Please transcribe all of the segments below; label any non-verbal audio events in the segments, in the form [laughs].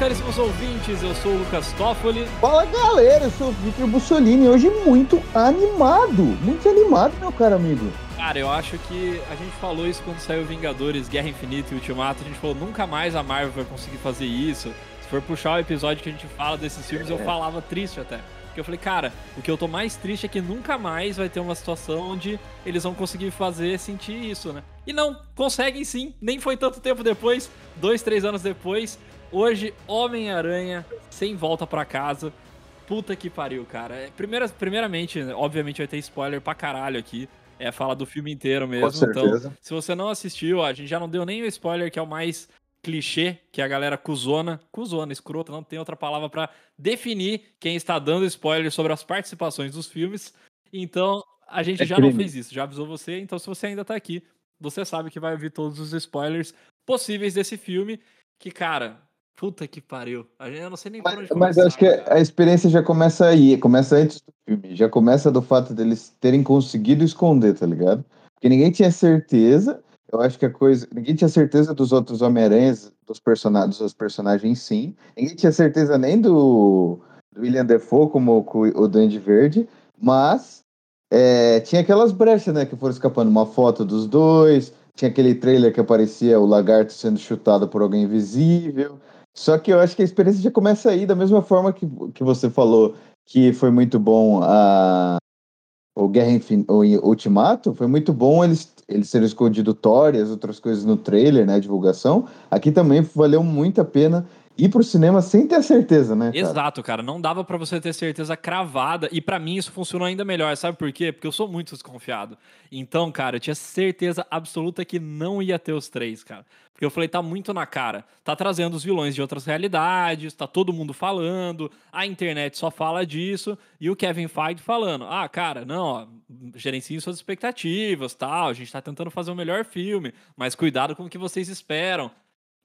Caríssimos ouvintes, eu sou o Lucas Toffoli. Fala, galera, eu sou o Victor Bussolini, hoje muito animado, muito animado, meu caro amigo. Cara, eu acho que a gente falou isso quando saiu Vingadores, Guerra Infinita e Ultimato, a gente falou, nunca mais a Marvel vai conseguir fazer isso. Se for puxar o episódio que a gente fala desses filmes, eu É. falava triste até. Porque eu falei, cara, o que eu tô mais triste é que nunca mais vai ter uma situação onde eles vão conseguir fazer sentir isso, né? E não, conseguem sim, nem foi tanto tempo depois, dois, três anos depois. Hoje, Homem-Aranha sem volta pra casa. Puta que pariu, cara. É, Primeira, primeiramente, obviamente vai ter spoiler pra caralho aqui. É falar do filme inteiro mesmo. Então, se você não assistiu, a gente já não deu nem o spoiler, que é o mais clichê, que é a galera cuzona. Cuzona, escrota, não tem outra palavra pra definir quem está dando spoiler sobre as participações dos filmes. Então, a gente É já não crime. fez isso, já avisou você. Então, se você ainda tá aqui, você sabe que vai ouvir todos os spoilers possíveis desse filme. Que, cara, puta que pariu. A gente- Eu não sei nem por onde Mas, mas começar, acho que cara. a experiência já começa aí, começa antes do filme, já começa do fato deles terem conseguido esconder, tá ligado? Porque ninguém tinha certeza, eu acho que a coisa, ninguém tinha certeza dos outros Homem-Aranhas, dos personagens, dos personagens sim, ninguém tinha certeza nem do, do William Defoe como co- o Duende Verde, mas é, tinha aquelas brechas, né, que foram escapando, uma foto dos dois, tinha aquele trailer que aparecia o lagarto sendo chutado por alguém invisível, só que eu acho que a experiência já começa aí, da mesma forma que, que você falou que foi muito bom a, o Guerra Infin, o Ultimato, foi muito bom eles, eles terem escondido Thor e as outras coisas no trailer, né, divulgação. Aqui também valeu muito a pena ir pro cinema sem ter certeza, né, cara? Exato, cara. Não dava pra você ter certeza cravada. E pra mim isso funcionou ainda melhor. Sabe por quê? Porque eu sou muito desconfiado. Então, cara, eu tinha certeza absoluta que não ia ter os três, cara. Porque eu falei, tá muito na cara. Tá trazendo os vilões de outras realidades, tá todo mundo falando, a internet só fala disso, e o Kevin Feige falando: ah, cara, não, ó, gerenciem suas expectativas, tal, a gente tá tentando fazer o melhor filme, mas cuidado com o que vocês esperam.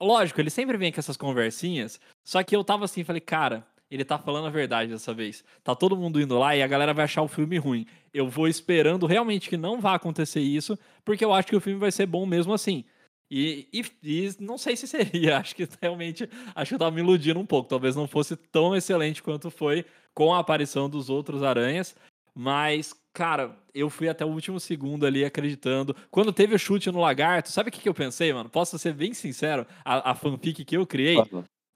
Lógico, ele sempre vem com essas conversinhas, só que eu tava assim, falei, cara, ele tá falando a verdade dessa vez. Tá todo mundo indo lá e a galera vai achar o filme ruim. Eu vou esperando realmente que não vá acontecer isso, porque eu acho que o filme vai ser bom mesmo assim. E, e- e não sei se seria, [laughs] acho que realmente, acho que eu tava me iludindo um pouco. Talvez não fosse tão excelente quanto foi com a aparição dos outros aranhas. Mas, cara, eu fui até o último segundo ali acreditando. Quando teve o chute no lagarto, sabe o que, que eu pensei, mano? Posso ser bem sincero? A, a fanfic que eu criei,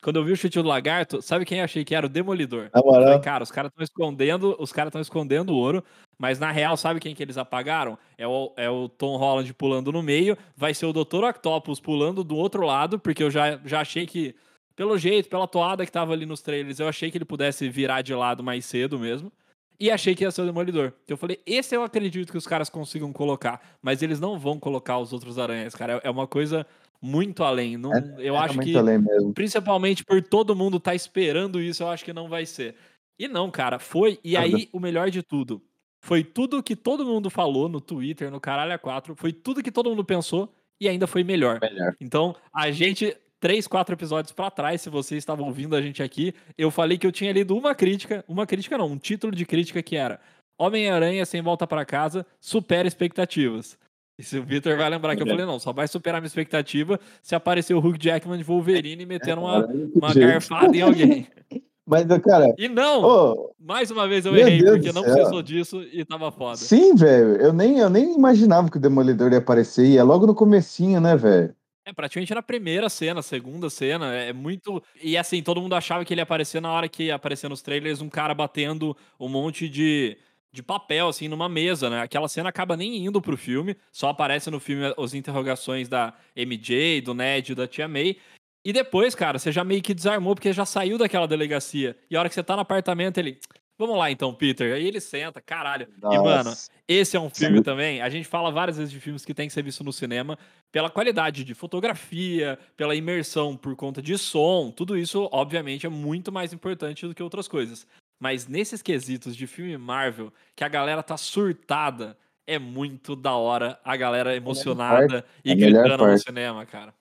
quando eu vi o chute do lagarto, sabe quem eu achei que era? O Demolidor. Falei, cara, os caras estão escondendo, os caras estão escondendo o ouro, mas na real, sabe quem que eles apagaram? É o, é o Tom Holland pulando no meio, vai ser o Dr. Octopus pulando do outro lado, porque eu já, já achei que, pelo jeito, pela toada que tava ali nos trailers, eu achei que ele pudesse virar de lado mais cedo mesmo. E achei que ia ser o Demolidor. Eu falei, esse eu acredito que os caras consigam colocar, mas eles não vão colocar os outros aranhas, cara. É é uma coisa muito além. Não, eu é acho muito que além mesmo. principalmente por todo mundo tá esperando isso, eu acho que não vai ser. E não, cara, foi. E aí, o melhor de tudo, foi tudo que todo mundo falou no Twitter, no Caralho A4, foi tudo que todo mundo pensou e ainda foi melhor. Melhor. Então, a gente, três, quatro episódios pra trás, se vocês estavam ouvindo a gente aqui, eu falei que eu tinha lido uma crítica, uma crítica não, um título de crítica que era Homem-Aranha sem volta pra casa, supera expectativas. E se o Victor vai lembrar que eu É. falei, não, só vai superar minha expectativa se aparecer o Hugh Jackman de Wolverine metendo uma, Caralho, uma garfada em alguém. [laughs] Mas, cara, E não! Mais uma vez eu errei, Deus porque não precisou disso e tava foda. sim, velho, eu nem, eu nem imaginava que o Demolidor ia aparecer, e é logo no comecinho, né, velho? É praticamente na primeira cena, segunda cena. É muito. E assim, todo mundo achava que ele ia aparecer na hora que ia aparecer nos trailers um cara batendo um monte de, de papel, assim, numa mesa, né? Aquela cena acaba nem indo pro filme, só aparece no filme as interrogações da MJ, do Ned da Tia May. E depois, cara, você já meio que desarmou porque já saiu daquela delegacia. E a hora que você tá no apartamento, ele. Vamos lá então, Peter. Aí ele senta, caralho. E, mano, Nossa. esse é um filme Sim. também. A gente fala várias vezes de filmes que tem que ser visto no cinema pela qualidade de fotografia, pela imersão por conta de som. Tudo isso, obviamente, é muito mais importante do que outras coisas. Mas nesses quesitos de filme Marvel, que a galera tá surtada, é muito da hora a galera emocionada e a melhor gritando no cinema, cara.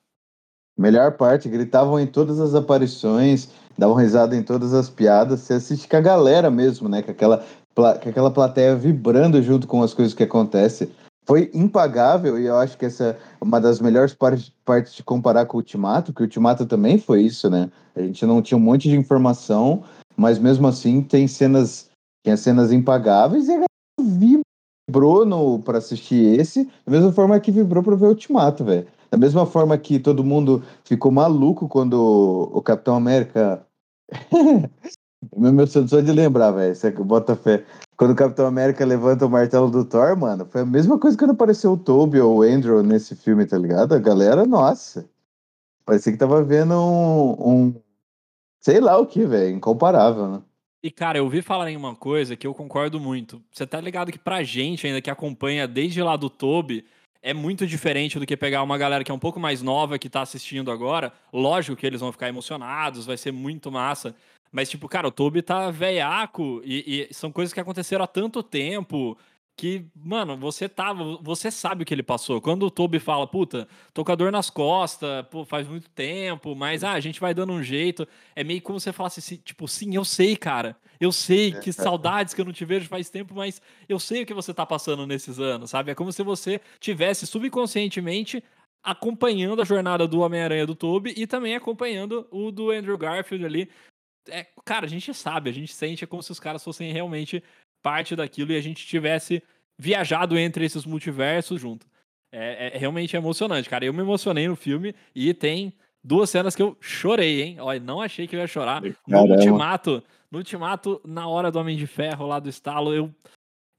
Melhor parte, gritavam em todas as aparições, davam risada em todas as piadas. Você assiste com a galera mesmo, né? Com aquela, com aquela plateia vibrando junto com as coisas que acontecem. foi impagável, e eu acho que essa é uma das melhores partes, partes de comparar com o Ultimato, que o Ultimato também foi isso, né? A gente não tinha um monte de informação, mas mesmo assim tem cenas, tem cenas impagáveis e a galera vibrou pra assistir esse, da mesma forma que vibrou pra ver o Ultimato, velho. Da mesma forma que todo mundo ficou maluco quando o Capitão América. [laughs] Meu só de lembrar, velho. Você bota fé. Quando o Capitão América levanta o martelo do Thor, mano, foi a mesma coisa quando apareceu o Toby ou o Andrew nesse filme, tá ligado? A galera, nossa. Parecia que tava vendo um. um sei lá o que, velho. Incomparável, né? E, cara, eu ouvi falar em uma coisa que eu concordo muito. Você tá ligado que pra gente, ainda que acompanha desde lá do Toby, é muito diferente do que pegar uma galera que é um pouco mais nova que tá assistindo agora. Lógico que eles vão ficar emocionados, vai ser muito massa. Mas, tipo, cara, o Toby tá veiaco e, e, são coisas que aconteceram há tanto tempo que, mano, você tava, você sabe o que ele passou. Quando o Toby fala, puta, tô com a dor nas costas, pô, faz muito tempo, mas ah, a gente vai dando um jeito. É meio como você falasse assim, tipo, sim, eu sei, cara. Eu sei que saudades que eu não te vejo faz tempo, mas eu sei o que você tá passando nesses anos, sabe? É como se você tivesse subconscientemente acompanhando a jornada do Homem-Aranha do Toby e também acompanhando o do Andrew Garfield ali. É, cara, a gente sabe, a gente sente, é como se os caras fossem realmente parte daquilo e a gente tivesse viajado entre esses multiversos junto. É, é, realmente emocionante, cara. Eu me emocionei no filme e tem duas cenas que eu chorei, hein? Olha, não achei que eu ia chorar. Caramba. No ultimato, no ultimato, na hora do Homem de Ferro lá do estalo, eu,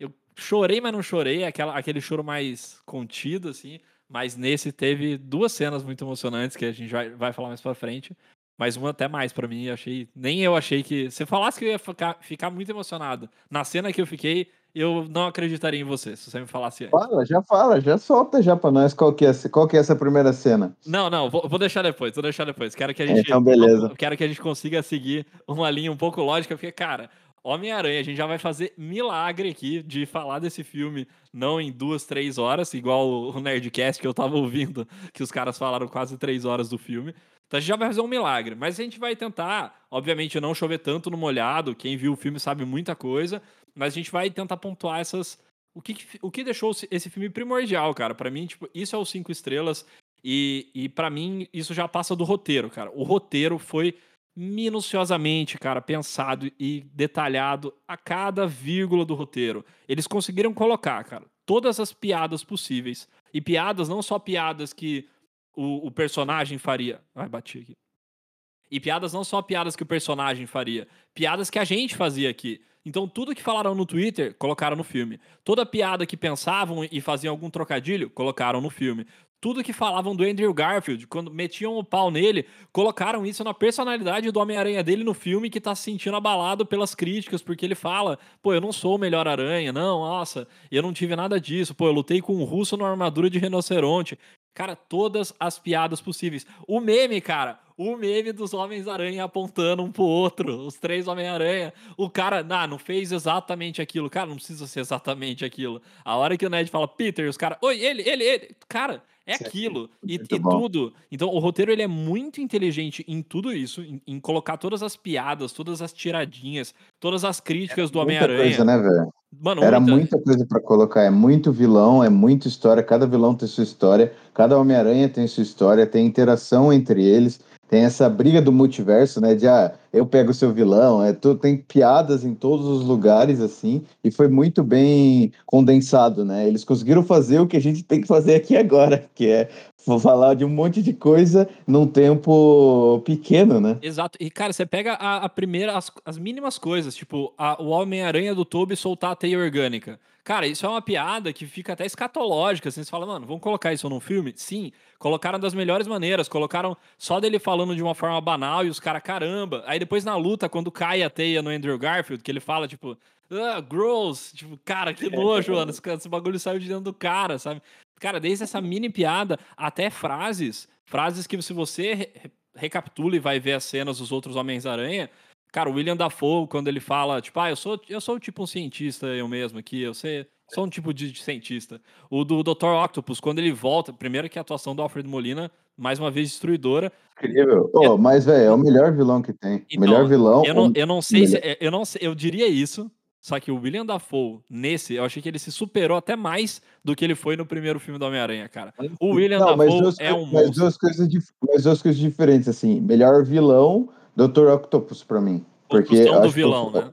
eu chorei, mas não chorei. Aquela, aquele choro mais contido, assim. Mas nesse teve duas cenas muito emocionantes que a gente vai, vai falar mais pra frente. Mas uma até mais para mim, achei. Nem eu achei que. Se falasse que eu ia ficar, ficar muito emocionado na cena que eu fiquei, eu não acreditaria em você, se você me falasse antes. Fala, já fala, já solta já pra nós qual que é, qual que é essa primeira cena. Não, não, vou, vou deixar depois, vou deixar depois. Quero que a gente. então, beleza. [laughs] Quero que a gente consiga seguir uma linha um pouco lógica, porque, cara, Homem-Aranha, a gente já vai fazer milagre aqui de falar desse filme, não em duas, três horas, igual o Nerdcast que eu tava ouvindo, que os caras falaram quase três horas do filme. Então a gente já vai fazer um milagre. Mas a gente vai tentar, obviamente, não chover tanto no molhado. Quem viu o filme sabe muita coisa. Mas a gente vai tentar pontuar essas. O que, o que deixou esse filme primordial, cara? para mim, tipo, isso é os cinco estrelas. E, e para mim, isso já passa do roteiro, cara. O roteiro foi minuciosamente, cara, pensado e detalhado a cada vírgula do roteiro. Eles conseguiram colocar, cara, todas as piadas possíveis. E piadas, não só piadas que o, o personagem faria. Ai, bati aqui. E piadas não só piadas que o personagem faria, piadas que a gente fazia aqui. Então, tudo que falaram no Twitter, colocaram no filme. Toda piada que pensavam e faziam algum trocadilho, colocaram no filme. Tudo que falavam do Andrew Garfield, quando metiam o pau nele, colocaram isso na personalidade do Homem-Aranha dele no filme, que tá se sentindo abalado pelas críticas, porque ele fala: pô, eu não sou o melhor aranha, não, nossa, eu não tive nada disso, pô, eu lutei com um russo numa armadura de rinoceronte. Cara, todas as piadas possíveis. O meme, cara, o meme dos Homens-Aranha apontando um pro outro, os três Homem-Aranha. O cara, nah, não fez exatamente aquilo. Cara, não precisa ser exatamente aquilo. A hora que o Ned fala, Peter, os caras, oi, ele, ele, ele. Cara, é aquilo. E, e tudo. Então, o roteiro ele é muito inteligente em tudo isso, em, em colocar todas as piadas, todas as tiradinhas, todas as críticas é do Homem-Aranha. né, velho? Mano, Era muita, muita coisa para colocar. É muito vilão, é muita história. Cada vilão tem sua história. Cada Homem-Aranha tem sua história. Tem interação entre eles. Tem essa briga do multiverso, né? De ah, eu pego o seu vilão. É, tu, tem piadas em todos os lugares, assim. E foi muito bem condensado, né? Eles conseguiram fazer o que a gente tem que fazer aqui agora, que é falar de um monte de coisa num tempo pequeno, né? Exato. E, cara, você pega a, a primeira, as, as, mínimas coisas, tipo, a, o Homem-Aranha do Toby soltar a teia orgânica. Cara, isso é uma piada que fica até escatológica. Assim, você fala, mano, vamos colocar isso num filme? Sim, colocaram das melhores maneiras. Colocaram só dele falando de uma forma banal e os caras, caramba. Aí depois na luta, quando cai a teia no Andrew Garfield, que ele fala, tipo, ah, gross. Tipo, cara, que nojo, mano. Esse, esse bagulho saiu de dentro do cara, sabe? Cara, desde essa mini piada até frases, frases que se você re recapitula e vai ver as cenas dos outros Homens-Aranha, cara, o William Dafoe, quando ele fala, tipo, ah, eu sou, eu sou tipo um cientista eu mesmo aqui, eu sei, sou um tipo de, de cientista. O do Dr. Octopus, quando ele volta, primeiro que a atuação do Alfred Molina, mais uma vez destruidora. Incrível. Oh, mas, velho, é o melhor vilão que tem. Então, melhor vilão. Eu não, eu não sei melhor. se. Eu não sei, eu diria isso, Só que o William Dafoe, nesse, eu achei que ele se superou até mais do que ele foi no primeiro filme do Homem-Aranha, cara. O William Não, Dafoe duas, é um mas, monstro. duas coisas, mas duas coisas diferentes, assim. Melhor vilão, Dr. Octopus pra mim. Porque Construção eu do vilão, né?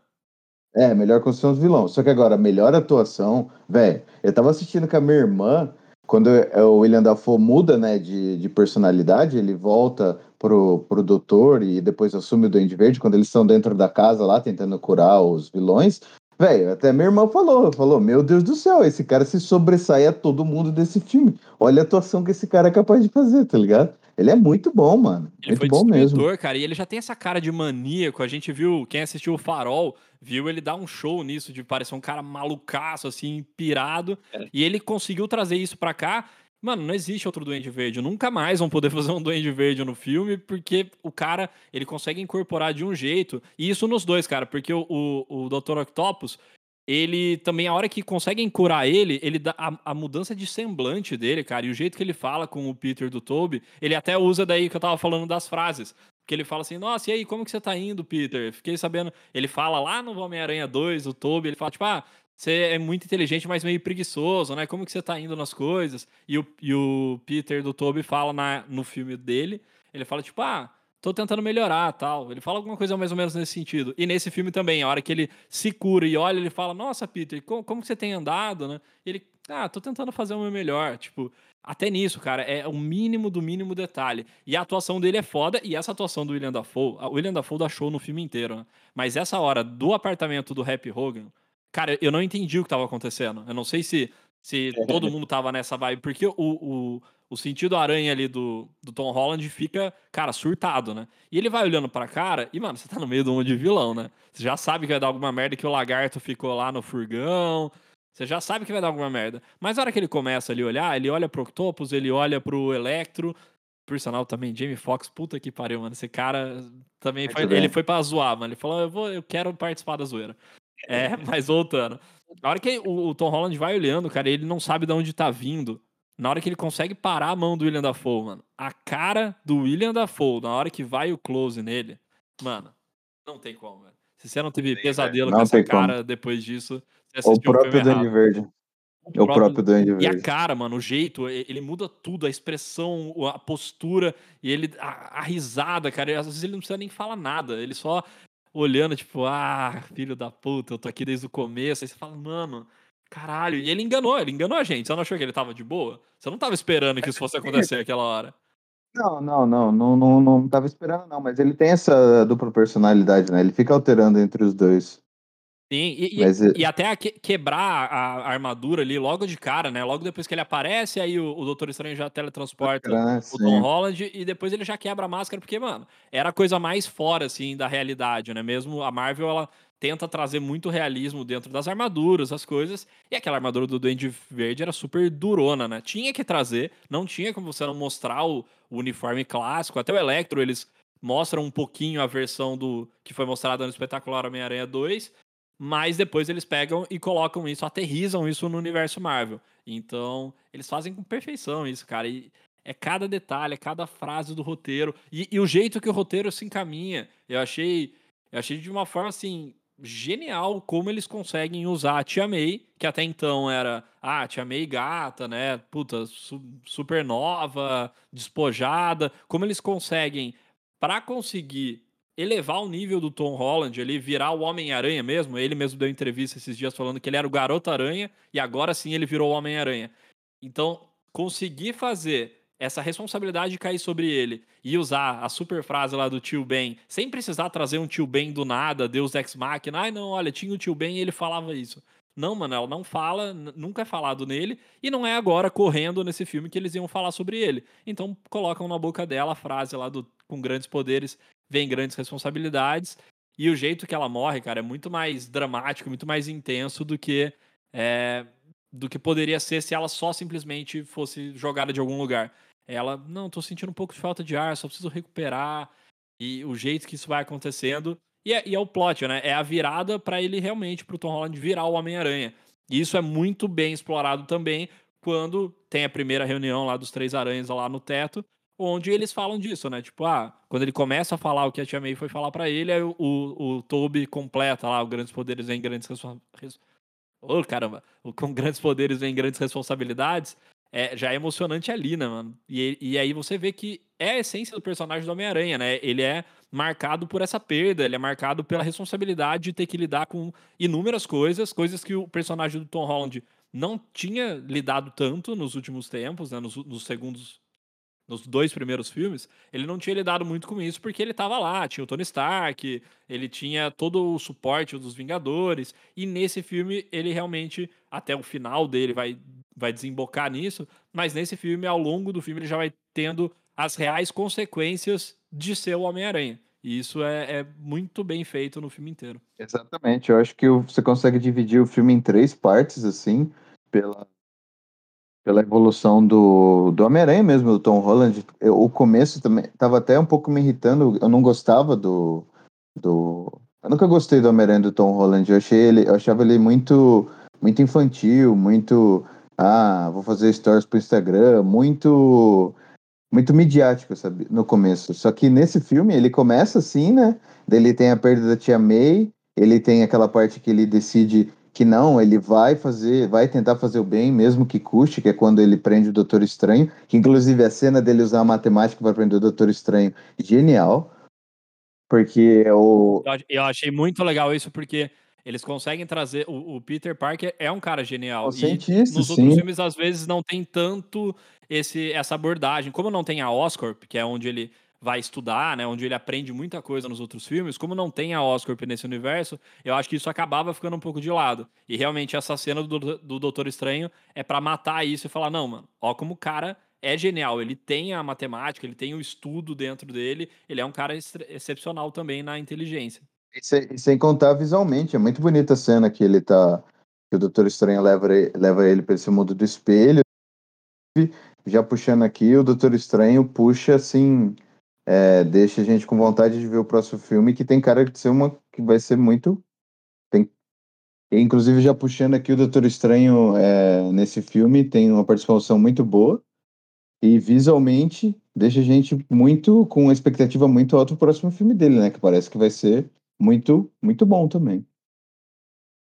É, melhor construção do vilão. Só que agora, melhor atuação, velho. Eu tava assistindo com a minha irmã, quando é, o William Dafoe muda, né, de, de personalidade, ele volta pro, pro doutor e depois assume o Duende Verde, quando eles estão dentro da casa lá, tentando curar os vilões. Velho, até minha irmã falou, falou, meu Deus do céu, esse cara se sobressai a todo mundo desse filme. Olha a atuação que esse cara é capaz de fazer, tá ligado? Ele é muito bom, mano. Ele muito foi bom mesmo. cara, e ele já tem essa cara de maníaco. A gente viu, quem assistiu o Farol, viu ele dar um show nisso, de parecer um cara malucaço, assim, pirado. É. E ele conseguiu trazer isso pra cá. Mano, não existe outro Duende Verde. Nunca mais vão poder [laughs] fazer um Duende Verde no filme, porque o cara, ele consegue incorporar de um jeito. E isso nos dois, cara, porque o, o, o Dr. Octopus, ele também, a hora que conseguem curar ele, ele dá a, a mudança de semblante dele, cara, e o jeito que ele fala com o Peter do Toby, ele até usa daí que eu tava falando das frases. Que ele fala assim, nossa, e aí, como que você tá indo, Peter? Fiquei sabendo. Ele fala lá no Homem-Aranha 2, o Toby, ele fala, tipo, ah, você é muito inteligente, mas meio preguiçoso, né? Como que você tá indo nas coisas? E o, e o Peter do Toby fala na, no filme dele, ele fala, tipo, ah, tô tentando melhorar, tal. Ele fala alguma coisa mais ou menos nesse sentido. E nesse filme também, a hora que ele se cura e olha, ele fala, nossa, Peter, como, como que você tem andado, né? E ele, ah, tô tentando fazer o meu melhor, tipo... Até nisso, cara, é o mínimo do mínimo detalhe. E a atuação dele é foda, e essa atuação do William Dafoe, o William Dafoe dá show no filme inteiro, né? Mas essa hora do apartamento do Happy Hogan, cara, eu não entendi o que tava acontecendo. Eu não sei se, se todo mundo tava nessa vibe, porque o, o, o sentido aranha ali do, do Tom Holland fica, cara, surtado, né? E ele vai olhando pra cara, e, mano, você tá no meio de um de vilão, né? Você já sabe que vai dar alguma merda que o lagarto ficou lá no furgão. Você já sabe que vai dar alguma merda. Mas na hora que ele começa ali a olhar, ele olha pro Octopus, ele olha pro Electro. Por sinal, também, Jamie Foxx, puta que pariu, mano. Esse cara também foi, ele foi pra zoar, mano. Ele falou, eu, vou, eu quero participar da zoeira. É, [laughs] mas voltando. Na hora que o, o Tom Holland vai olhando, cara, ele não sabe de onde tá vindo. Na hora que ele consegue parar a mão do William Dafoe, mano. A cara do William Dafoe, na hora que vai o close nele, mano, não tem como, velho. Se você não teve tem, pesadelo Não com essa tem como. cara depois disso, você O assistiu o próprio Duende errado. Verde. É o próprio Duende E a Verde. cara, mano, o jeito, ele muda tudo, a expressão, o- a postura, e ele, a, a risada, cara, às vezes ele não precisa nem falar nada, ele só olhando, tipo, ah, filho da puta, eu tô aqui desde o começo, aí você fala, mano, caralho, e ele enganou, ele enganou a gente, você não achou que ele tava de boa? Você não tava esperando que isso fosse acontecer aquela hora. Não, não, não, não, não, não tava esperando, não, mas ele tem essa dupla personalidade, né? Ele fica alterando entre os dois. Sim, e, e- Mas, e até a que- quebrar a, armadura ali logo de cara, né? Logo depois que ele aparece, aí o, o Doutor Estranho já teletransporta né? o Sim. Tom Holland e depois ele já quebra a máscara, porque, mano, era a coisa mais fora, assim, da realidade, né? Mesmo a Marvel, ela tenta trazer muito realismo dentro das armaduras, as coisas, e aquela armadura do Duende Verde era super durona, né? Tinha que trazer, não tinha como você não mostrar o, o uniforme clássico, até o Electro, eles mostram um pouquinho a versão do que foi mostrada no espetacular Homem-Aranha 2, mas depois eles pegam e colocam isso, aterrizam isso no universo Marvel. Então, eles fazem com perfeição isso, cara. E é cada detalhe, é cada frase do roteiro. E, e o jeito que o roteiro se encaminha. Eu achei. Eu achei de uma forma assim. Genial como eles conseguem usar a Tia May, que até então era, ah, Tia May gata, né? Puta, su- super nova, despojada. Como eles conseguem, para conseguir elevar o nível do Tom Holland, ele virar o Homem-Aranha mesmo. Ele mesmo deu entrevista esses dias falando que ele era o Garoto-Aranha e agora sim ele virou o Homem-Aranha. Então, conseguir fazer essa responsabilidade cair sobre ele e usar a super frase lá do tio Ben, sem precisar trazer um tio Ben do nada, Deus Ex Machina. Ai, não, olha, tinha o tio Ben e ele falava isso. Não, mano, ela não fala, nunca é falado nele, e não é agora correndo nesse filme que eles iam falar sobre ele. Então colocam na boca dela a frase lá do com grandes poderes vem grandes responsabilidades. E o jeito que ela morre, cara, é muito mais dramático, muito mais intenso do que é, do que poderia ser se ela só simplesmente fosse jogada de algum lugar. Ela, não, tô sentindo um pouco de falta de ar, só preciso recuperar. E o jeito que isso vai acontecendo. E é, e é o plot, né? É a virada pra ele realmente, pro Tom Holland virar o Homem-Aranha. E isso é muito bem explorado também quando tem a primeira reunião lá dos três aranhas lá no teto, onde eles falam disso, né? Tipo, ah, quando ele começa a falar o que a Tia May foi falar para ele, aí o, o, o Toby completa lá, o grandes poderes vem grandes responsabilidades. Ô, oh, caramba, com grandes poderes vem grandes responsabilidades. É, já é emocionante ali, né, mano? E, e aí você vê que é a essência do personagem do Homem-Aranha, né? Ele é marcado por essa perda, ele é marcado pela responsabilidade de ter que lidar com inúmeras coisas, coisas que o personagem do Tom Holland não tinha lidado tanto nos últimos tempos, né? Nos, nos segundos nos dois primeiros filmes, ele não tinha lidado muito com isso porque ele estava lá, tinha o Tony Stark, ele tinha todo o suporte dos Vingadores, e nesse filme ele realmente, até o final dele, vai, vai desembocar nisso, mas nesse filme, ao longo do filme, ele já vai tendo as reais consequências de ser o Homem-Aranha. E isso é, é, muito bem feito no filme inteiro. Exatamente, eu acho que você consegue dividir o filme em três partes, assim, pela pela evolução do, do Homem-Aranha mesmo, do Tom Holland. Eu, o começo também estava até um pouco me irritando, eu não gostava do. do eu nunca gostei do Homem-Aranha do Tom Holland, eu, achei ele, eu achava ele muito, muito infantil, muito. Ah, vou fazer stories pro Instagram, muito muito midiático, sabe, no começo. Só que nesse filme ele começa assim, né? Ele tem a perda da tia May, ele tem aquela parte que ele decide que não, ele vai fazer, vai tentar fazer o bem, mesmo que custe, que é quando ele prende o Doutor Estranho, que inclusive a cena dele usar a matemática para prender o Doutor Estranho, genial, porque o... Eu achei muito legal isso, porque eles conseguem trazer, o, o Peter Parker é um cara genial, o e cientista, nos sim. outros filmes às vezes não tem tanto esse, essa abordagem, como não tem a Oscorp, que é onde ele vai estudar, né, onde ele aprende muita coisa nos outros filmes, como não tem a Oscorp nesse universo, eu acho que isso acabava ficando um pouco de lado. E realmente essa cena do, do Doutor Estranho é para matar isso e falar, não, mano, ó como o cara é genial, ele tem a matemática, ele tem o estudo dentro dele, ele é um cara excepcional também na inteligência. E sem, sem contar visualmente, é muito bonita a cena que ele tá, que o Doutor Estranho leva, leva ele para esse mundo do espelho, já puxando aqui, o Doutor Estranho puxa assim é, deixa a gente com vontade de ver o próximo filme, que tem cara de ser uma que vai ser muito. Tem, inclusive, já puxando aqui o Doutor Estranho é, nesse filme, tem uma participação muito boa. E visualmente deixa a gente muito com uma expectativa muito alta pro próximo filme dele, né? Que parece que vai ser muito, muito bom também.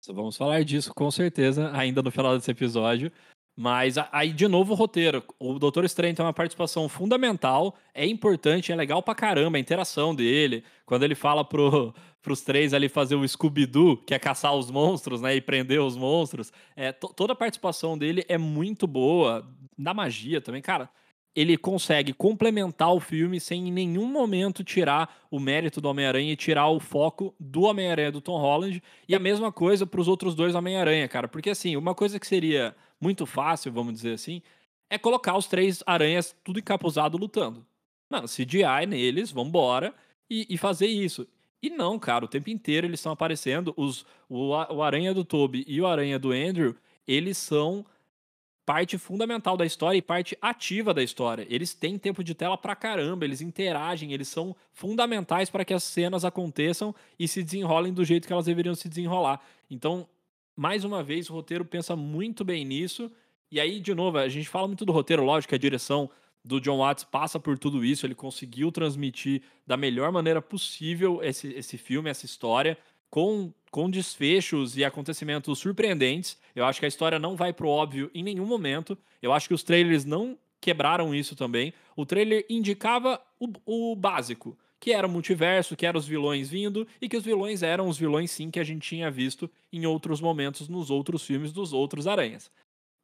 Vamos falar disso com certeza ainda no final desse episódio. Mas aí, de novo, o roteiro. O Doutor Estranho tem uma participação fundamental, é importante, é legal pra caramba a interação dele. Quando ele fala pro, [laughs] pros três ali fazer o Scooby-Doo, que é caçar os monstros, né, e prender os monstros. É, toda a participação dele é muito boa. Da magia também, cara ele consegue complementar o filme sem em nenhum momento tirar o mérito do Homem-Aranha e tirar o foco do Homem-Aranha do Tom Holland. E a mesma coisa para os outros dois Homem-Aranha, cara. Porque assim, uma coisa que seria muito fácil, vamos dizer assim, é colocar os três aranhas tudo encapuzado lutando. Mano, CGI neles, vambora, e, e fazer isso. E não, cara, o tempo inteiro eles estão aparecendo. Os, o, o Aranha do Toby e o Aranha do Andrew, eles são parte fundamental da história e parte ativa da história. Eles têm tempo de tela pra caramba, eles interagem, eles são fundamentais para que as cenas aconteçam e se desenrolem do jeito que elas deveriam se desenrolar. Então, mais uma vez, o roteiro pensa muito bem nisso. E aí, de novo, a gente fala muito do roteiro, lógico, a direção do John Watts passa por tudo isso, ele conseguiu transmitir da melhor maneira possível esse, esse filme, essa história com, com desfechos e acontecimentos surpreendentes. Eu acho que a história não vai pro óbvio em nenhum momento. Eu acho que os trailers não quebraram isso também. O trailer indicava o, o básico, que era o multiverso, que eram os vilões vindo, e que os vilões eram os vilões sim que a gente tinha visto em outros momentos nos outros filmes dos outros Aranhas.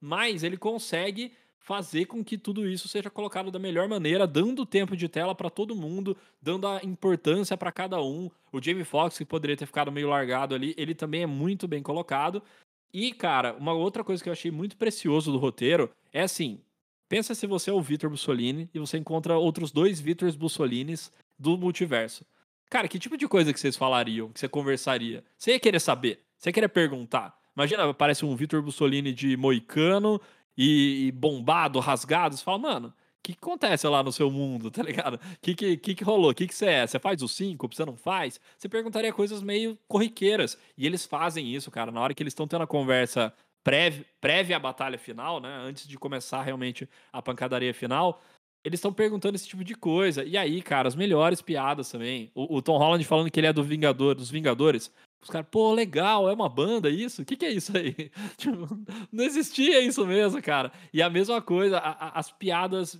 Mas ele consegue fazer com que tudo isso seja colocado da melhor maneira, dando tempo de tela para todo mundo, dando a importância para cada um. O Jamie Foxx, que poderia ter ficado meio largado ali, ele também é muito bem colocado. E, cara, uma outra coisa que eu achei muito precioso do roteiro é assim: pensa se você é o Vitor Bussolini e você encontra outros dois Vitors Bussolinis do multiverso. Cara, que tipo de coisa que vocês falariam, que você conversaria? Você ia querer saber, você ia querer perguntar. Imagina, aparece um Vitor Bussolini de moicano e, e bombado, rasgado, você fala, mano, o que, que, acontece lá no seu mundo, [laughs] tá ligado? O que, que, que, que rolou? O que, que você é? Você faz o cinco? Você não faz? Você perguntaria coisas meio corriqueiras. E eles fazem isso, cara. Na hora que eles estão tendo a conversa prévia, prévia à batalha final, né? Antes de começar realmente a pancadaria final, eles estão perguntando esse tipo de coisa. E aí, cara, as melhores piadas também. O, o Tom Holland falando que ele é do Vingador, dos Vingadores. Os caras, pô, legal, é uma banda isso? O que, que é isso aí? [laughs] tipo, não existia isso mesmo, cara. E a mesma coisa, a, a, as piadas,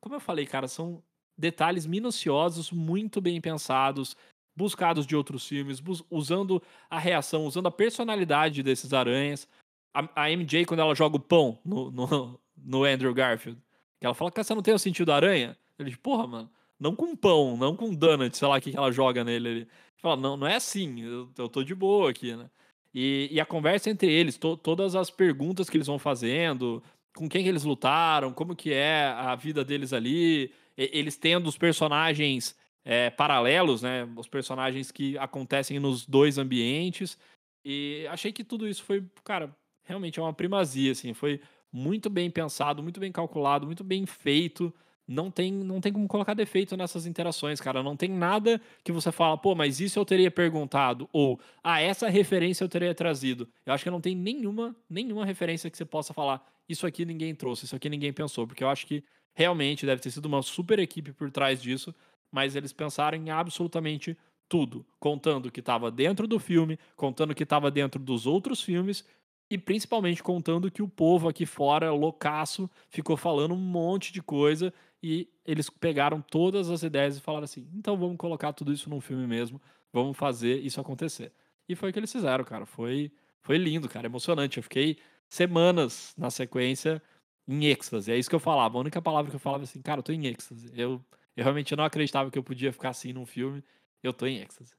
como eu falei, cara, são detalhes minuciosos, muito bem pensados, buscados de outros filmes, usando a reação, usando a personalidade desses aranhas. A, a MJ, quando ela joga o pão no, no, [laughs] no Andrew Garfield, que ela fala que você não tem o sentido da aranha. Ele diz, porra, mano, não com pão, não com donut, sei lá o que ela joga nele. Ele fala, não, não é assim, eu, eu tô de boa aqui, né? E, e a conversa entre eles, to, todas as perguntas que eles vão fazendo, com quem que eles lutaram, como que é a vida deles ali, eles tendo os personagens é, paralelos, né? Os personagens que acontecem nos dois ambientes. E achei que tudo isso foi, cara, realmente é uma primazia, assim. Foi muito bem pensado, muito bem calculado, muito bem feito. Não tem, não tem como colocar defeito nessas interações, cara. Não tem nada que você fala, pô, mas isso eu teria perguntado. Ou, ah, essa referência eu teria trazido. Eu acho que não tem nenhuma, nenhuma referência que você possa falar, isso aqui ninguém trouxe, isso aqui ninguém pensou. Porque eu acho que realmente deve ter sido uma super equipe por trás disso mas eles pensaram em absolutamente tudo, contando que estava dentro do filme, contando que estava dentro dos outros filmes e principalmente contando que o povo aqui fora, loucaço, ficou falando um monte de coisa e eles pegaram todas as ideias e falaram assim: então vamos colocar tudo isso num filme mesmo, vamos fazer isso acontecer. E foi o que eles fizeram, cara. Foi, foi lindo, cara, emocionante. Eu fiquei semanas na sequência em êxtase. É isso que eu falava. A única palavra que eu falava assim, cara, eu tô em êxtase. Eu eu realmente não acreditava que eu podia ficar assim num filme. Eu tô em êxtase.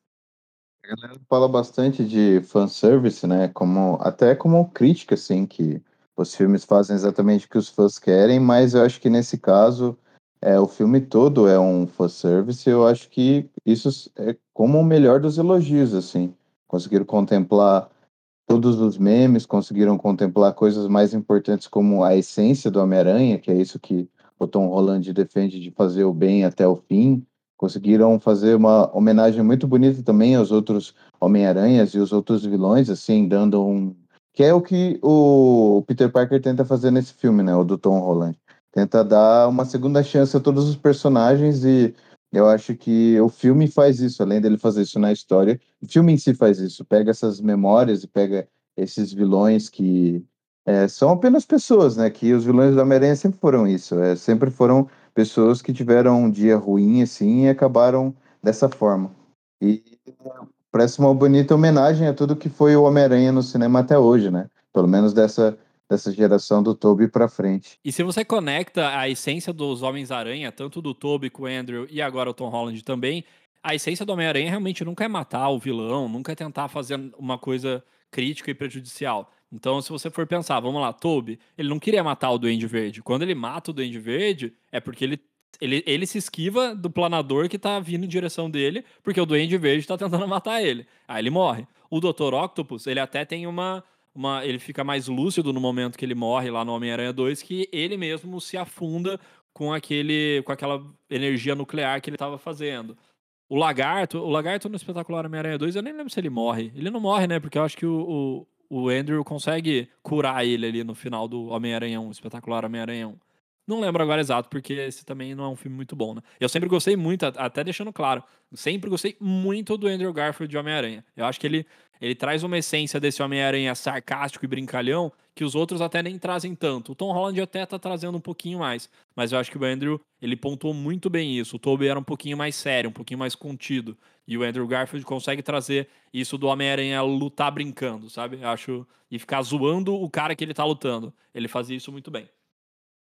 A galera fala bastante de fanservice, né? Como, até como crítica, assim, que os filmes fazem exatamente o que os fãs querem, mas eu acho que nesse caso, é, o filme todo é um fanservice. Eu acho que isso é como o melhor dos elogios, assim. Conseguiram contemplar todos os memes, conseguiram contemplar coisas mais importantes como a essência do Homem-Aranha, que é isso que o Tom Holland defende de fazer o bem até o fim. Conseguiram fazer uma homenagem muito bonita também aos outros Homem-Aranhas e os outros vilões, assim, dando um. Que é o que o Peter Parker tenta fazer nesse filme, né? O do Tom Holland. Tenta dar uma segunda chance a todos os personagens e eu acho que o filme faz isso, além dele fazer isso na história. O filme em si faz isso, pega essas memórias e pega esses vilões que é, são apenas pessoas, né? Que os vilões do Homem-Aranha sempre foram isso. É, sempre foram pessoas que tiveram um dia ruim, assim, e acabaram dessa forma. E parece uma bonita homenagem a tudo que foi o Homem-Aranha no cinema até hoje, né? Pelo menos dessa, dessa geração do Toby para frente. E se você conecta a essência dos Homens-Aranha, tanto do Toby com o Andrew e agora o Tom Holland também, a essência do Homem-Aranha realmente nunca é matar o vilão, nunca é tentar fazer uma coisa crítica e prejudicial. Então, se você for pensar, vamos lá, Toby, ele não queria matar o Duende Verde. Quando ele mata o Duende Verde, é porque ele, ele, ele se esquiva do planador que tá vindo em direção dele, porque o Duende Verde tá tentando [laughs] matar ele. Aí ele morre. O Dr. Octopus, ele até tem uma, uma. Ele fica mais lúcido no momento que ele morre lá no Homem-Aranha 2, que ele mesmo se afunda com aquele com aquela energia nuclear que ele estava fazendo. O Lagarto, o Lagarto no espetacular Homem-Aranha 2, eu nem lembro se ele morre. Ele não morre, né? Porque eu acho que o, o Andrew consegue curar ele ali no final do Homem-Aranha 1, espetacular Homem-Aranha 1. Não lembro agora exato, porque esse também não é um filme muito bom, né? Eu sempre gostei muito, até deixando claro, sempre gostei muito do Andrew Garfield de Homem-Aranha. Eu acho que ele, ele traz uma essência desse Homem-Aranha sarcástico e brincalhão que os outros até nem trazem tanto. O Tom Holland até tá trazendo um pouquinho mais, mas eu acho que o Andrew, ele pontuou muito bem isso. O Tobey era um pouquinho mais sério, um pouquinho mais contido. E o Andrew Garfield consegue trazer isso do Homem-Aranha lutar brincando, sabe? Eu acho. E ficar zoando o cara que ele tá lutando. Ele fazia isso muito bem.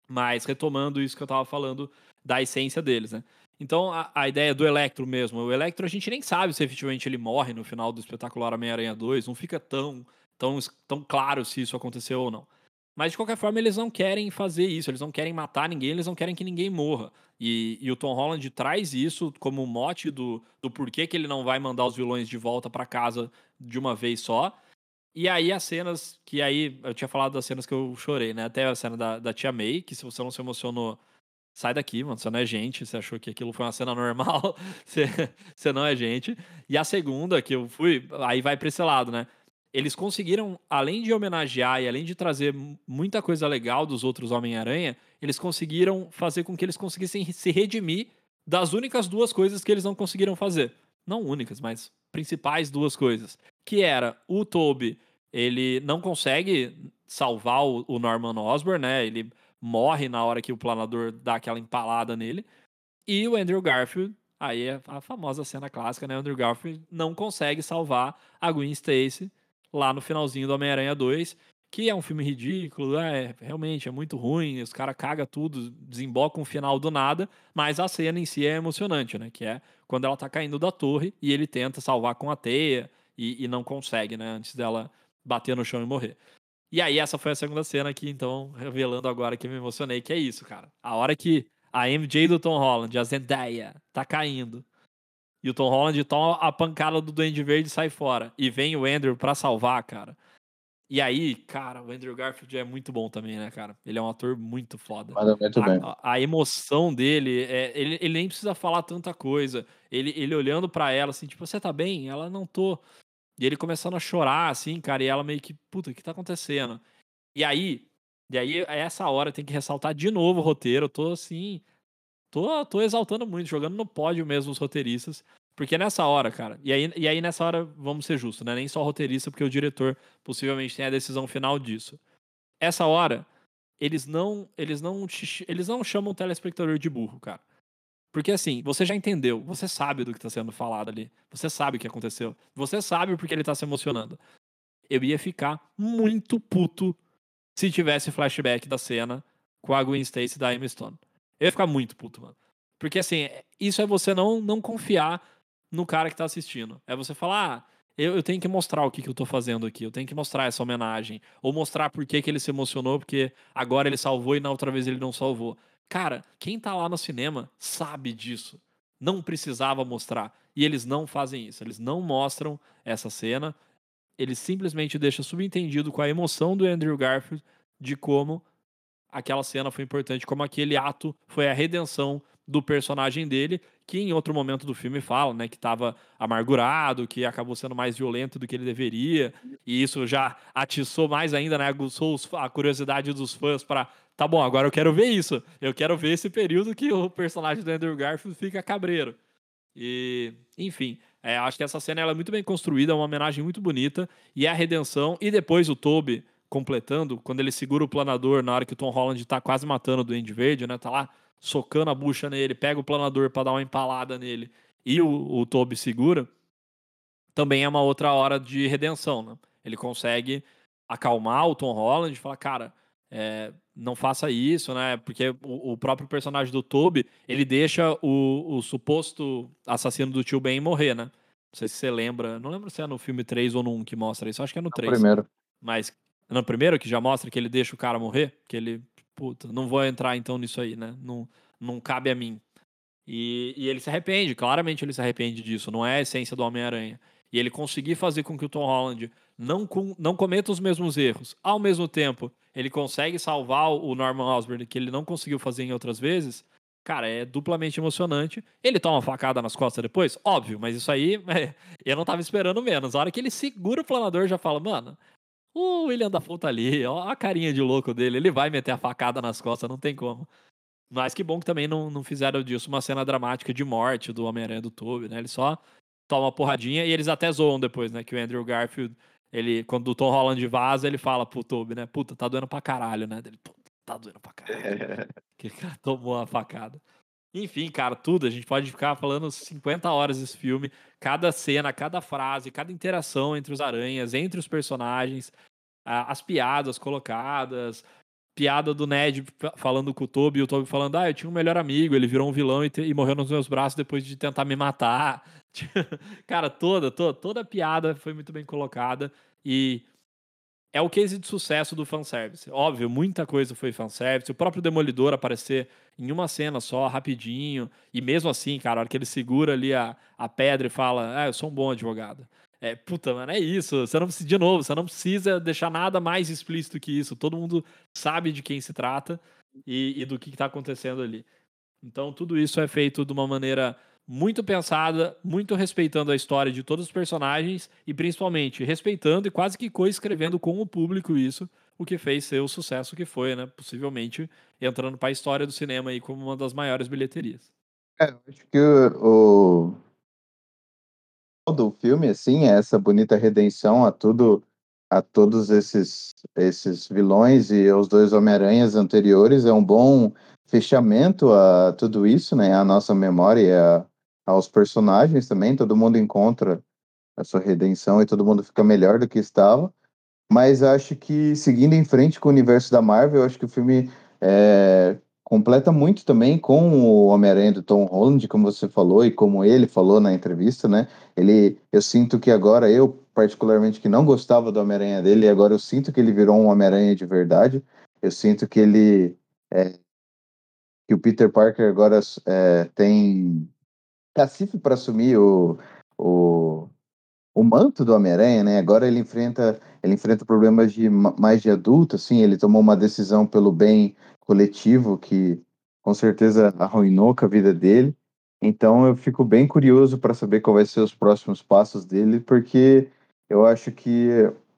Mas retomando isso que eu tava falando da essência deles, né? Então, a, a, ideia do Electro mesmo. O Electro a gente nem sabe se efetivamente ele morre no final do espetacular Homem-Aranha 2. Não fica tão, tão, tão claro se isso aconteceu ou não. Mas de qualquer forma, eles não querem fazer isso, eles não querem matar ninguém, eles não querem que ninguém morra. E, e o Tom Holland traz isso como mote do, do porquê que ele não vai mandar os vilões de volta para casa de uma vez só. E aí as cenas, que aí eu tinha falado das cenas que eu chorei, né? Até a cena da, da Tia May, que se você não se emocionou, sai daqui, mano. Você não é gente, você achou que aquilo foi uma cena normal, [laughs] você, você não é gente. E a segunda, que eu fui, aí vai pra esse lado, né? Eles conseguiram, além de homenagear e além de trazer muita coisa legal dos outros Homem-Aranha, eles conseguiram fazer com que eles conseguissem se redimir das únicas duas coisas que eles não conseguiram fazer. Não únicas, mas principais duas coisas. Que era o Toby, ele não consegue salvar o Norman Osborn, né? Ele morre na hora que o planador dá aquela empalada nele. E o Andrew Garfield, aí é a famosa cena clássica, né? O Andrew Garfield não consegue salvar a Gwen Stacy lá no finalzinho do Homem-Aranha 2, que é um filme ridículo, é, realmente é muito ruim, os caras cagam tudo, desembocam o final do nada, mas a cena em si é emocionante, né? Que é quando ela tá caindo da torre e ele tenta salvar com a teia e, e não consegue, né? Antes dela bater no chão e morrer. E aí, essa foi a segunda cena aqui, então, revelando agora que me emocionei, que é isso, cara. A hora que a MJ do Tom Holland, a Zendaya, tá caindo. E o Tom Holland toma a pancada do Duende Verde e sai fora. E vem o Andrew pra salvar, cara. E aí, cara, o Andrew Garfield é muito bom também, né, cara? Ele é um ator muito foda. Manda muito bem. A, a, emoção dele, é, ele, ele nem precisa falar tanta coisa. Ele, ele olhando para ela, assim, tipo, você tá bem? Ela não tô. E ele começando a chorar, assim, cara, e ela meio que, puta, o que tá acontecendo? E aí, e aí, a essa hora tem que ressaltar de novo o roteiro. Eu tô assim. Tô, tô exaltando muito, jogando no pódio mesmo os roteiristas. Porque nessa hora, cara, e aí, e aí nessa hora, vamos ser justos, né? Nem só roteirista, porque o diretor possivelmente tem a decisão final disso. Essa hora, eles não, eles não, eles não chamam o telespectador de burro, cara. Porque assim, você já entendeu, você sabe do que está sendo falado ali, você sabe o que aconteceu, você sabe porque ele está se emocionando. Eu ia ficar muito puto se tivesse flashback da cena com a Gwen Stacy da Emma Stone. Eu ia ficar muito puto, mano. Porque assim, isso é você não, não confiar no cara que tá assistindo. É você falar, ah, eu, eu tenho que mostrar o que, que eu tô fazendo aqui, eu tenho que mostrar essa homenagem. Ou mostrar por que, que ele se emocionou, porque agora ele salvou e na outra vez ele não salvou. Cara, quem tá lá no cinema sabe disso. Não precisava mostrar. E eles não fazem isso. Eles não mostram essa cena. Eles simplesmente deixam subentendido com a emoção do Andrew Garfield de como aquela cena foi importante, como aquele ato foi a redenção do personagem dele, que em outro momento do filme fala, né, que estava amargurado, que acabou sendo mais violento do que ele deveria, e isso já atiçou mais ainda, né, aguçou a curiosidade dos fãs para tá bom, agora eu quero ver isso. Eu quero ver esse período que o personagem do Andrew Garfield fica cabreiro. E, enfim, é, acho que essa cena é muito bem construída, é uma homenagem muito bonita, e é a redenção, e depois o Toby completando, quando ele segura o planador na hora que o Tom Holland tá quase matando o Duende Verde, né, tá lá socando a bucha nele, pega o planador para dar uma empalada nele, e o, o Toby segura, também é uma outra hora de redenção, né? Ele consegue acalmar o Tom Holland e falar, cara, é, não faça isso, né? Porque o, o, próprio personagem do Toby, ele deixa o, o, suposto assassino do tio Ben morrer, né? Não sei se você lembra, não lembro se é no filme 3 ou no 1 que mostra isso, acho que é no 3. No primeiro. Mas no primeiro que já mostra que ele deixa o cara morrer, que ele, puta, não vou entrar então nisso aí, né? Não, não cabe a mim. E, e ele se arrepende, claramente ele se arrepende disso, não é a essência do Homem-Aranha. E ele conseguir fazer com que o Tom Holland não, com, não cometa os mesmos erros, ao mesmo tempo ele consegue salvar o Norman Osborn, que ele não conseguiu fazer em outras vezes, cara, é duplamente emocionante. Ele toma uma facada nas costas depois? Óbvio, mas isso aí [laughs] é, eu não tava esperando menos. A hora que ele segura o planador, já fala, mano, o William da tá ali, ó a carinha de louco dele, ele vai meter a facada nas costas, não tem como. Mas que bom que também não, não fizeram disso uma cena dramática de morte do Homem-Aranha do Toby, né? Ele só toma uma porradinha e eles até zoam depois, né? Que o Andrew Garfield ele, quando o Tom Holland vaza, ele fala pro Toby, né? Puta, tá doendo pra caralho, né? Ele, tá doendo pra caralho. [laughs] que cara tomou uma facada. Enfim, cara, tudo. A gente pode ficar falando 50 horas desse filme. Cada cena, cada frase, cada interação entre os aranhas, entre os personagens, as piadas colocadas. Piada do Ned falando com o Toby e o Toby falando: Ah, eu tinha um melhor amigo, ele virou um vilão e, te, e morreu nos meus braços depois de tentar me matar. [laughs] Cara, toda, toda, toda a piada foi muito bem colocada e é o case de sucesso do fanservice. Óbvio, muita coisa foi fanservice. O próprio Demolidor aparecer em uma cena só, rapidinho. E mesmo assim, cara, a hora que ele segura ali a, a pedra e fala: Ah, eu sou um bom advogado. É, puta, mano, é isso. Você não precisa, de novo, você não precisa deixar nada mais explícito que isso. Todo mundo sabe de quem se trata e, e do que está acontecendo ali. Então, tudo isso é feito de uma maneira muito pensada, muito respeitando a história de todos os personagens e principalmente respeitando e quase que coescrevendo com o público isso, o que fez ser o sucesso que foi, né? Possivelmente entrando para a história do cinema aí como uma das maiores bilheterias. É, acho que o, o do filme, assim, é essa bonita redenção a tudo, a todos esses, esses vilões e os dois Homem-Aranhas anteriores, é um bom fechamento a tudo isso, né? A nossa memória, aos personagens também, todo mundo encontra a sua redenção e todo mundo fica melhor do que estava. Mas acho que seguindo em frente com o universo da Marvel, acho que o filme é, completa muito também com o Homem-Aranha do Tom Holland, como você falou e como ele falou na entrevista, né? Ele, eu sinto que agora eu particularmente que não gostava do Homem-Aranha dele, agora eu sinto que ele virou um Homem-Aranha de verdade. Eu sinto que ele é, que o Peter Parker agora é, tem cacife para assumir o, o, o manto do Homem-Aranha, né? Agora ele enfrenta ele enfrenta problemas de mais de adulto, assim. Ele tomou uma decisão pelo bem coletivo que com certeza arruinou com a vida dele. Então eu fico bem curioso para saber qual vai ser os próximos passos dele, porque eu acho que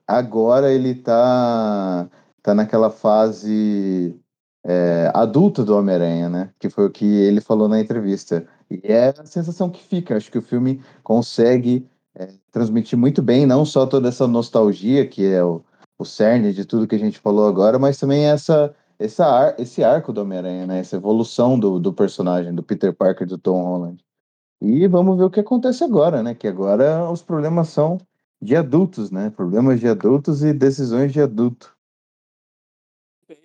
agora ele está tá naquela fase é, adulta do Homem-Aranha, né? Que foi o que ele falou na entrevista. E é a sensação que fica. Acho que o filme consegue é, transmitir muito bem, não só toda essa nostalgia, que é o, o cerne de tudo que a gente falou agora, mas também essa, essa ar, esse arco do Homem-Aranha, né? Essa evolução do, do personagem, do Peter Parker, do Tom Holland. E vamos ver o que acontece agora, né? Que agora os problemas são de adultos, né? Problemas de adultos e decisões de adulto.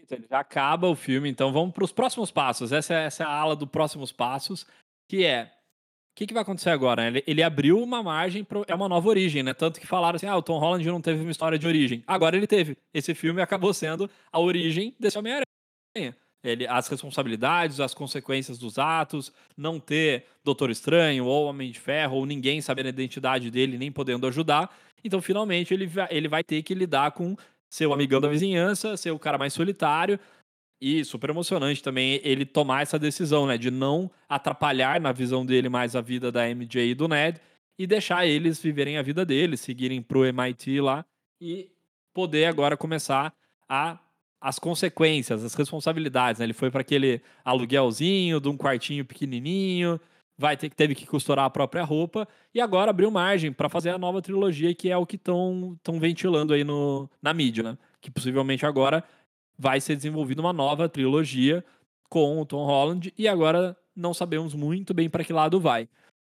Ele já acaba o filme, então vamos para os próximos passos. Essa é, essa é a ala dos próximos passos, que é o que, que, vai acontecer agora? Ele, ele abriu uma margem para é uma nova origem, né? Tanto que falaram assim: ah, o Tom Holland não teve uma história de origem. Agora ele teve. Esse filme acabou sendo a origem desse Homem-Aranha. Ele, as responsabilidades, as consequências dos atos, não ter Doutor Estranho ou Homem de Ferro ou ninguém sabendo a identidade dele nem podendo ajudar. Então, finalmente, ele, ele vai ter que lidar com ser o amigão da vizinhança, ser o cara mais solitário. E super emocionante também ele tomar essa decisão, né? De não atrapalhar na visão dele mais a vida da MJ e do Ned e deixar eles viverem a vida deles, seguirem pro MIT lá e poder agora começar a as consequências, as responsabilidades. Né? Ele foi para aquele aluguelzinho de um quartinho pequenininho, vai ter que teve que costurar a própria roupa e agora abriu margem para fazer a nova trilogia que é o que estão ventilando aí no, na mídia, né? Que possivelmente agora vai ser desenvolvida uma nova trilogia com o Tom Holland e agora não sabemos muito bem para que lado vai.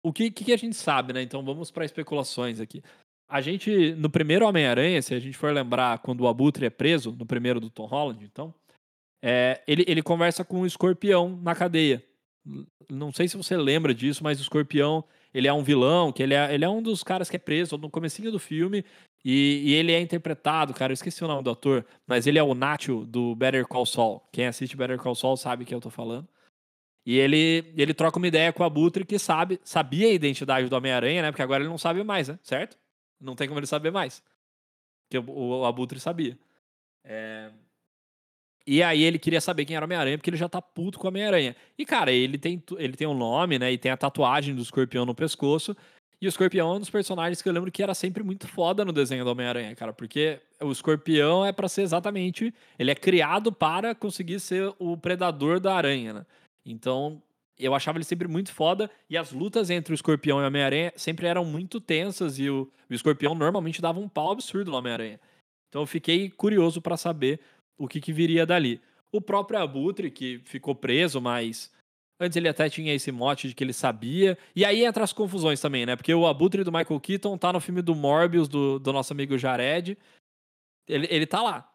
O que, que, a gente sabe, né? Então vamos para especulações aqui. A gente, no primeiro Homem-Aranha, se a gente for lembrar quando o Abutre é preso, no primeiro do Tom Holland, então, é, ele, ele conversa com o escorpião na cadeia. Não sei se você lembra disso, mas o escorpião ele é um vilão, que ele é, ele é um dos caras que é preso no comecinho do filme e, e, ele é interpretado, cara, eu esqueci o nome do ator, mas ele é o Nacho do Better Call Saul. Quem assiste Better Call Saul sabe que eu tô falando. E ele, ele troca uma ideia com o Abutre que sabe, sabia a identidade do Homem-Aranha, né? Porque agora ele não sabe mais, né? Certo? Não tem como ele saber mais. Porque o, o Abutre sabia. É... E aí ele queria saber quem era o Homem-Aranha, porque ele já tá puto com o Homem-Aranha. E, cara, ele tem, ele tem um nome, né? E tem a tatuagem do escorpião no pescoço. E o Escorpião é um dos personagens que eu lembro que era sempre muito foda no desenho do Homem-Aranha, cara, porque o Escorpião é para ser exatamente. Ele é criado para conseguir ser o predador da aranha, né? Então, eu achava ele sempre muito foda e as lutas entre o Escorpião e o Homem-Aranha sempre eram muito tensas e o, o Escorpião normalmente dava um pau absurdo no Homem-Aranha. Então eu fiquei curioso para saber o que, que viria dali. O próprio Abutre, que ficou preso, mas Antes ele até tinha esse mote de que ele sabia. E aí entra as confusões também, né? Porque o Abutre do Michael Keaton tá no filme do Morbius, do, do nosso amigo Jared. Ele, ele tá lá.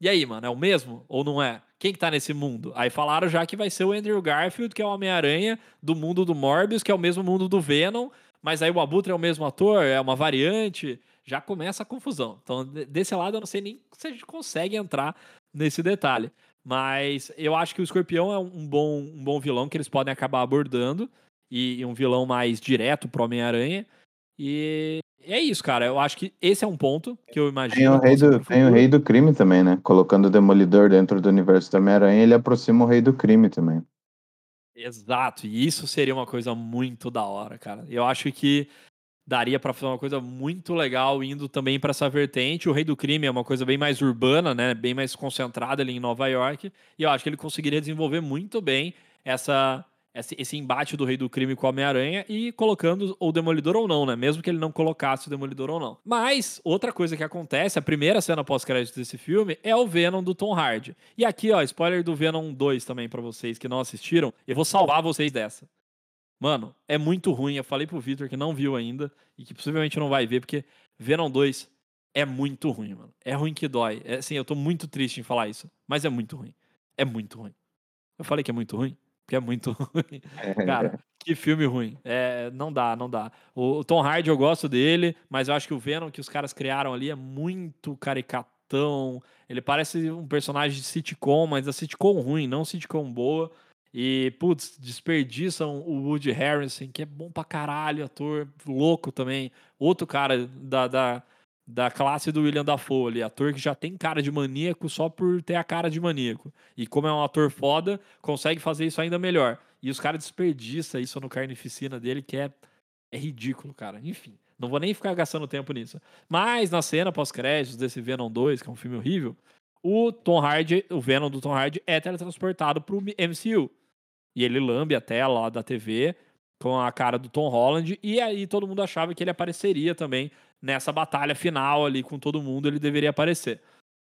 E aí, mano, é o mesmo ou não é? Quem que tá nesse mundo? Aí falaram já que vai ser o Andrew Garfield, que é o Homem-Aranha do mundo do Morbius, que é o mesmo mundo do Venom. Mas aí o Abutre é o mesmo ator, é uma variante. Já começa a confusão. Então, desse lado, eu não sei nem se a gente consegue entrar nesse detalhe. Mas eu acho que o Escorpião é um bom, um bom vilão que eles podem acabar abordando. E, e um vilão mais direto pro Homem-Aranha. E é isso, cara. Eu acho que esse é um ponto que eu imagino. Tem o rei do, tem o rei do crime também, né? Colocando o Demolidor dentro do universo do Homem-Aranha, ele aproxima o rei do crime também. Exato. E isso seria uma coisa muito da hora, cara. Eu acho que daria para fazer uma coisa muito legal indo também para essa vertente. O Rei do Crime é uma coisa bem mais urbana, né? Bem mais concentrada ali em Nova York. E eu acho que ele conseguiria desenvolver muito bem essa esse embate do Rei do Crime com o Homem-Aranha e colocando o Demolidor ou não, né? Mesmo que ele não colocasse o Demolidor ou não. Mas, outra coisa que acontece, a primeira cena pós-crédito desse filme é o Venom do Tom Hardy. E aqui, ó, spoiler do Venom 2 também para vocês que não assistiram. Eu vou salvar vocês dessa. Mano, é muito ruim. Eu falei pro Victor que não viu ainda e que possivelmente não vai ver, porque Venom 2 é muito ruim, mano. É ruim que dói. É, assim, eu tô muito triste em falar isso, mas é muito ruim. É muito ruim. Eu falei que é muito ruim, porque é muito [laughs] ruim. Cara, que filme ruim. É, não dá, não dá. O, o Tom Hardy eu gosto dele, mas eu acho que o Venom que os caras criaram ali é muito caricatão. Ele parece um personagem de sitcom, mas a sitcom ruim, não sitcom boa. E, putz, desperdiçam o Woody Harrison, que é bom pra caralho, ator louco também. Outro cara da, da, da classe do William Dafoe ali, ator que já tem cara de maníaco só por ter a cara de maníaco. E como é um ator foda, consegue fazer isso ainda melhor. E os caras desperdiçam isso no carnificina dele, que é, é ridículo, cara. Enfim, não vou nem ficar gastando tempo nisso. Mas na cena pós-créditos desse Venom 2, que é um filme horrível, o Tom Hardy, o Venom do Tom Hardy é teletransportado pro MCU. E ele lambe a tela lá da TV com a cara do Tom Holland. E aí todo mundo achava que ele apareceria também nessa batalha final ali com todo mundo, ele deveria aparecer.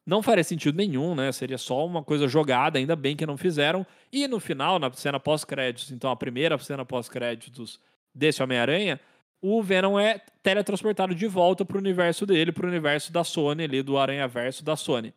Não faria sentido nenhum, né? Seria só uma coisa jogada, ainda bem que não fizeram. E no final, na cena pós-créditos, então a primeira cena pós-créditos desse Homem-Aranha, o Venom é teletransportado de volta pro universo dele, pro universo da Sony ali, do Aranha-Verso da Sony.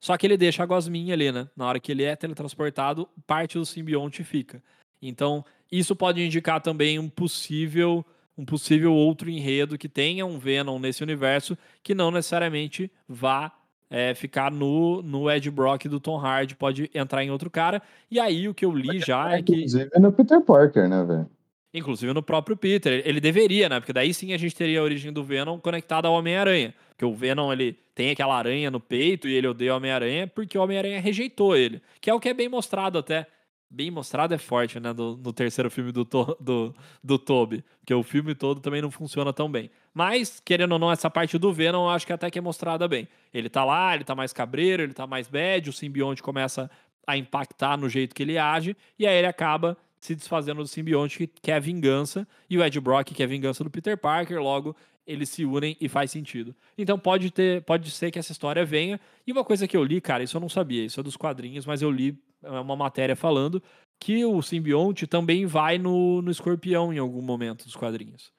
Só que ele deixa a gosminha ali, né? Na hora que ele é teletransportado, parte do simbionte fica. Então, isso pode indicar também um possível um possível outro enredo que tenha um Venom nesse universo que não necessariamente vá é, ficar no, no Ed Brock do Tom Hardy, pode entrar em outro cara. E aí o que eu li já é que. Inclusive no Peter Parker, né, velho? Inclusive no próprio Peter. Ele deveria, né? Porque daí sim a gente teria a origem do Venom conectada ao Homem-Aranha. Porque o Venom, ele tem aquela aranha no peito e ele odeia o Homem-Aranha porque o Homem-Aranha rejeitou ele. Que é o que é bem mostrado até. Bem mostrado é forte, né? No, terceiro filme do, do, do Toby. Porque o filme todo também não funciona tão bem. Mas, querendo ou não, essa parte do Venom eu acho que até que é mostrada bem. Ele tá lá, ele tá mais cabreiro, ele tá mais bad, o simbionte começa a impactar no jeito que ele age, e aí ele acaba se desfazendo do simbionte que quer a vingança, e o Ed Brock quer a vingança do Peter Parker, logo eles se unem e faz sentido. Então pode ter, pode ser que essa história venha. E uma coisa que eu li, cara, isso eu não sabia, isso é dos quadrinhos, mas eu li é uma matéria falando que o simbionte também vai no, no escorpião em algum momento dos quadrinhos.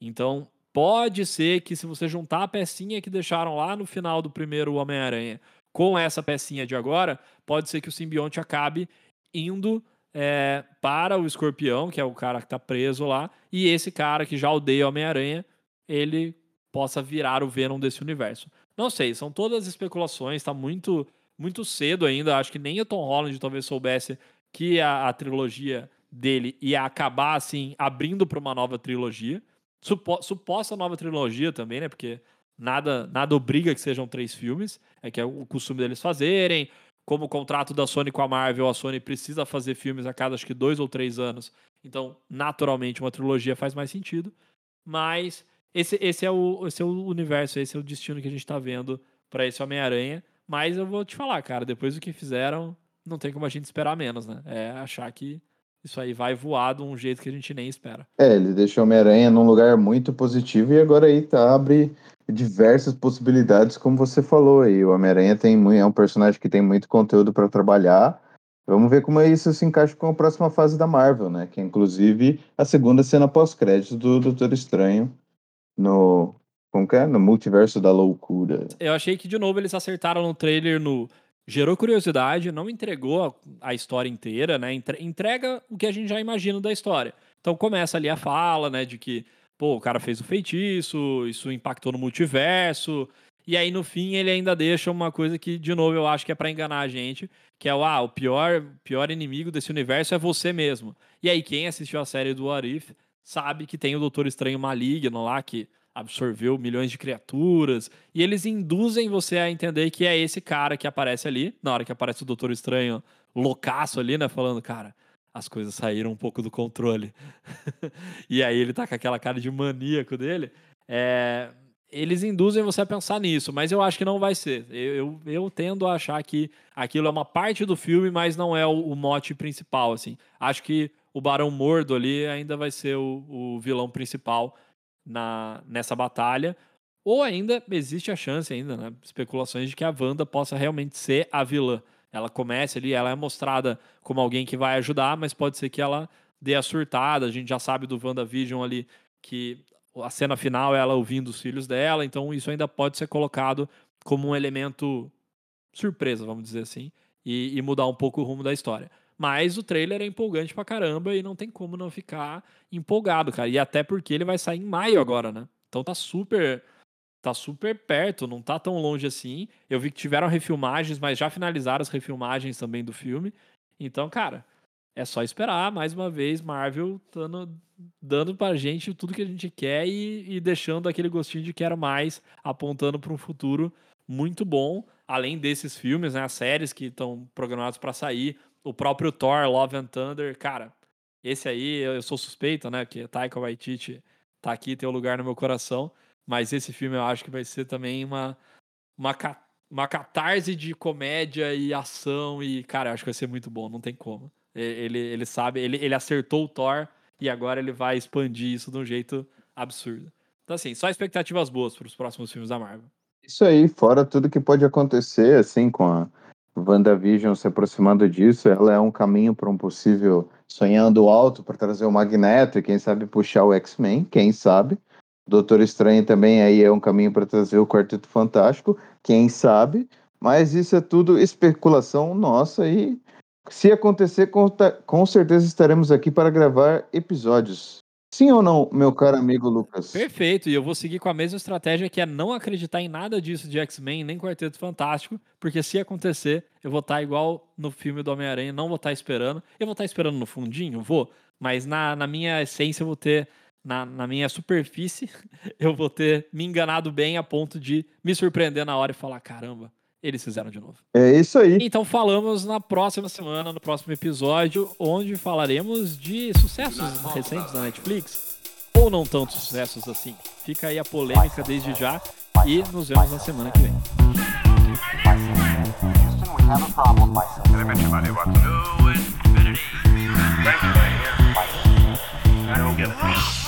Então, pode ser que se você juntar a pecinha que deixaram lá no final do primeiro Homem-Aranha com essa pecinha de agora, pode ser que o simbionte acabe indo é, para o escorpião, que é o cara que está preso lá, e esse cara que já odeia Homem-Aranha, ele possa virar o Venom desse universo. Não sei, são todas especulações, está muito muito cedo ainda. Acho que nem o Tom Holland talvez soubesse que a, a trilogia dele ia acabar assim abrindo para uma nova trilogia, Supo, suposta nova trilogia também, né? Porque nada nada obriga que sejam três filmes, é que é o costume deles fazerem como o contrato da Sony com a Marvel, a Sony precisa fazer filmes a cada acho que dois ou três anos. Então, naturalmente, uma trilogia faz mais sentido. Mas esse, esse, é, o, esse é o universo, esse é o destino que a gente está vendo para esse Homem-Aranha. Mas eu vou te falar, cara, depois do que fizeram, não tem como a gente esperar menos, né? É achar que isso aí vai voar de um jeito que a gente nem espera. É, ele deixou Homem-Aranha num lugar muito positivo e agora aí tá, abre diversas possibilidades, como você falou aí. O Homem-Aranha tem é um personagem que tem muito conteúdo para trabalhar. Vamos ver como isso se encaixa com a próxima fase da Marvel, né? Que é inclusive a segunda cena pós-crédito do Doutor Estranho no como que é? No multiverso da loucura. Eu achei que de novo eles acertaram no trailer no gerou curiosidade, não entregou a, história inteira, né? Entrega o que a gente já imagina da história. Então começa ali a fala, né, de que pô, o cara fez o feitiço, isso impactou no multiverso. E aí, no fim, ele ainda deixa uma coisa que, de novo, eu acho que é para enganar a gente, que é o, ah, o pior, pior inimigo desse universo é você mesmo. E aí, quem assistiu a série do What If sabe que tem o Doutor Estranho Maligno lá, que absorveu milhões de criaturas, e eles induzem você a entender que é esse cara que aparece ali, na hora que aparece o Doutor Estranho loucaço ali, né, falando, cara, as coisas saíram um pouco do controle. [laughs] e aí ele tá com aquela cara de maníaco dele. É, eles induzem você a pensar nisso, mas eu acho que não vai ser. Eu, eu, eu, tendo a achar que aquilo é uma parte do filme, mas não é o, o, mote principal, assim. Acho que o Barão Mordo ali ainda vai ser o, o vilão principal na, nessa batalha. Ou ainda existe a chance ainda, né? Especulações de que a Wanda possa realmente ser a vilã. Ela comece ali, ela é mostrada como alguém que vai ajudar, mas pode ser que ela dê a surtada. A gente já sabe do WandaVision ali que a cena final é ela ouvindo os filhos dela, então isso ainda pode ser colocado como um elemento surpresa, vamos dizer assim, e, e, mudar um pouco o rumo da história. Mas o trailer é empolgante pra caramba e não tem como não ficar empolgado, cara. E até porque ele vai sair em maio agora, né? Então tá super tá super perto, não tá tão longe assim. Eu vi que tiveram refilmagens, mas já finalizaram as refilmagens também do filme. Então, cara, é só esperar, mais uma vez, Marvel dando, dando pra gente tudo que a gente quer e, e deixando aquele gostinho de quero mais, apontando para um futuro muito bom. Além desses filmes, né, as séries que estão programadas para sair, o próprio Thor, Love and Thunder, cara, esse aí eu sou suspeito, né, que Taika Waititi tá aqui, tem um lugar no meu coração, mas esse filme eu acho que vai ser também uma, uma, uma catarse de comédia e ação e, cara, eu acho que vai ser muito bom, não tem como. Ele, ele sabe, ele, ele acertou o Thor e agora ele vai expandir isso de um jeito absurdo. Então, assim, só expectativas boas para os próximos filmes da Marvel. Isso aí, fora tudo que pode acontecer, assim, com a WandaVision se aproximando disso, ela é um caminho para um possível sonhando alto para trazer o Magneto e quem sabe puxar o X-Men, quem sabe. Doutor Estranho também aí é um caminho para trazer o Quarteto Fantástico, quem sabe. Mas isso é tudo especulação nossa e se acontecer, com, certeza estaremos aqui para gravar episódios. Sim ou não, meu caro amigo Lucas? Perfeito, e eu vou seguir com a mesma estratégia que é não acreditar em nada disso de X-Men, nem Quarteto Fantástico, porque se acontecer, eu vou estar igual no filme do Homem-Aranha, não vou estar esperando. Eu vou estar esperando no fundinho, vou, mas na, na minha essência eu vou ter, na, na minha superfície, [laughs] eu vou ter me enganado bem a ponto de me surpreender na hora e falar: caramba, eles fizeram de novo. É isso aí. Então falamos na próxima semana, no próximo episódio, onde falaremos de sucessos recentes da Netflix. Ou não tantos sucessos assim. Fica aí a polêmica desde já e nos vemos na semana que vem. Houston,